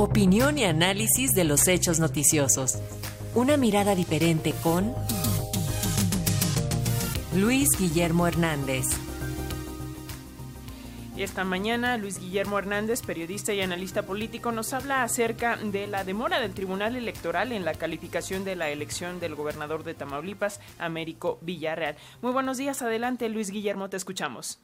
Opinión y análisis de los hechos noticiosos. Una mirada diferente con Luis Guillermo Hernández. Y esta mañana Luis Guillermo Hernández, periodista y analista político, nos habla acerca de la demora del Tribunal Electoral en la calificación de la elección del gobernador de Tamaulipas, Américo Villarreal. Muy buenos días, adelante Luis Guillermo, te escuchamos.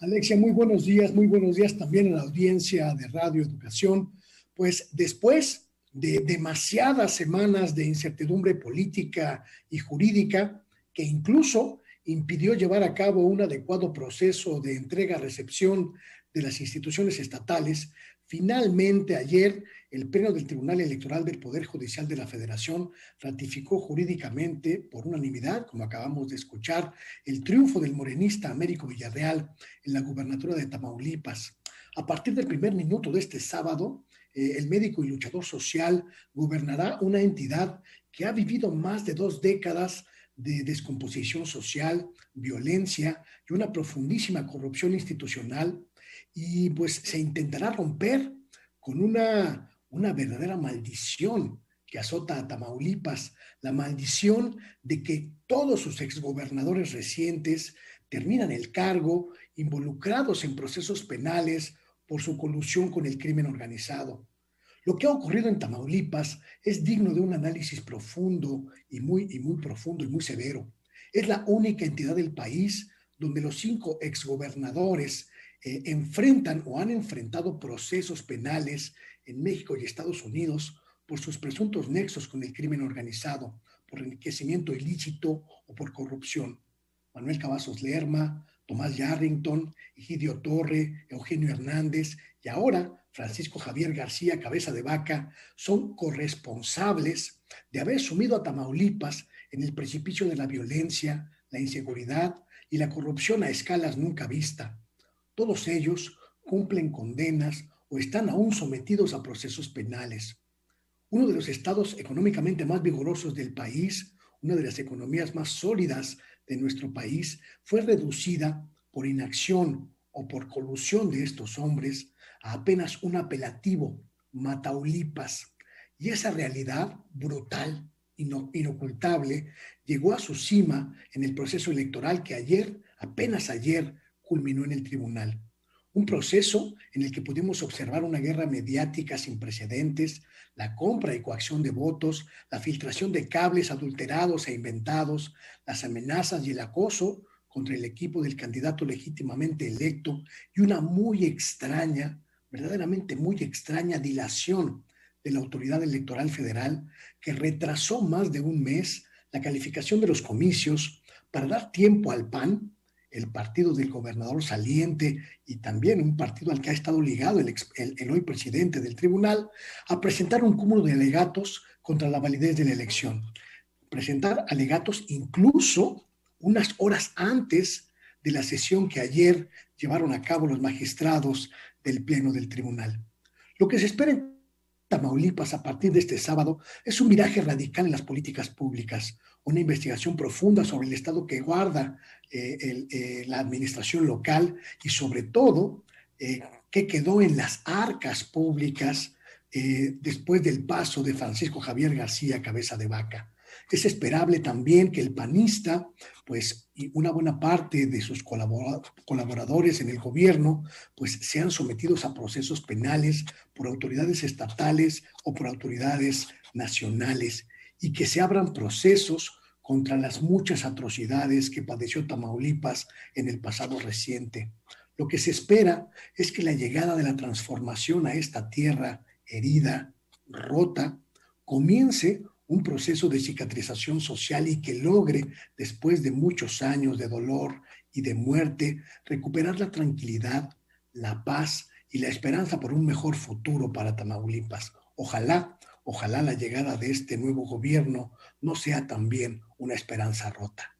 Alexia, muy buenos días, muy buenos días también a la audiencia de Radio Educación. Pues después de demasiadas semanas de incertidumbre política y jurídica, que incluso impidió llevar a cabo un adecuado proceso de entrega-recepción de las instituciones estatales, finalmente ayer el Pleno del Tribunal Electoral del Poder Judicial de la Federación ratificó jurídicamente, por unanimidad, como acabamos de escuchar, el triunfo del morenista Américo Villarreal en la gubernatura de Tamaulipas. A partir del primer minuto de este sábado, eh, el médico y luchador social gobernará una entidad que ha vivido más de dos décadas de descomposición social, violencia y una profundísima corrupción institucional. Y pues se intentará romper con una, una verdadera maldición que azota a Tamaulipas, la maldición de que todos sus exgobernadores recientes terminan el cargo involucrados en procesos penales por su colusión con el crimen organizado. Lo que ha ocurrido en Tamaulipas es digno de un análisis profundo y muy, y muy profundo y muy severo. Es la única entidad del país donde los cinco exgobernadores eh, enfrentan o han enfrentado procesos penales en México y Estados Unidos por sus presuntos nexos con el crimen organizado, por enriquecimiento ilícito o por corrupción. Manuel Cavazos Lerma, Tomás Yarrington, Egidio Torre, Eugenio Hernández y ahora Francisco Javier García Cabeza de Vaca son corresponsables de haber sumido a Tamaulipas en el precipicio de la violencia, la inseguridad y la corrupción a escalas nunca vista. Todos ellos cumplen condenas o están aún sometidos a procesos penales. Uno de los estados económicamente más vigorosos del país, una de las economías más sólidas de nuestro país, fue reducida por inacción o por colusión de estos hombres a apenas un apelativo, Mataulipas. Y esa realidad brutal, inocultable, llegó a su cima en el proceso electoral que ayer, apenas ayer, culminó en el tribunal. Un proceso en el que pudimos observar una guerra mediática sin precedentes, la compra y coacción de votos, la filtración de cables adulterados e inventados, las amenazas y el acoso contra el equipo del candidato legítimamente electo y una muy extraña, verdaderamente muy extraña dilación de la autoridad electoral federal que retrasó más de un mes la calificación de los comicios para dar tiempo al PAN, el partido del gobernador saliente y también un partido al que ha estado ligado el, el hoy presidente del tribunal, a presentar un cúmulo de alegatos contra la validez de la elección. Presentar alegatos incluso unas horas antes de la sesión que ayer llevaron a cabo los magistrados del Pleno del Tribunal. Lo que se espera Tamaulipas a partir de este sábado es un viraje radical en las políticas públicas, una investigación profunda sobre el estado que guarda eh, eh, la administración local y sobre todo eh, qué quedó en las arcas públicas después del paso de Francisco Javier García Cabeza de Vaca. Es esperable también que el panista, pues, y una buena parte de sus colaboradores en el gobierno, pues, sean sometidos a procesos penales por autoridades estatales o por autoridades nacionales y que se abran procesos contra las muchas atrocidades que padeció Tamaulipas en el pasado reciente. Lo que se espera es que la llegada de la transformación a esta tierra herida, rota, comience un proceso de cicatrización social y que logre, después de muchos años de dolor y de muerte, recuperar la tranquilidad, la paz y la esperanza por un mejor futuro para Tamaulipas. Ojalá, ojalá la llegada de este nuevo gobierno no sea también una esperanza rota.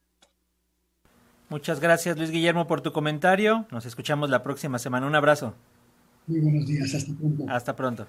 Muchas gracias Luis Guillermo por tu comentario. Nos escuchamos la próxima semana. Un abrazo. Muy buenos días. Hasta pronto. Hasta pronto.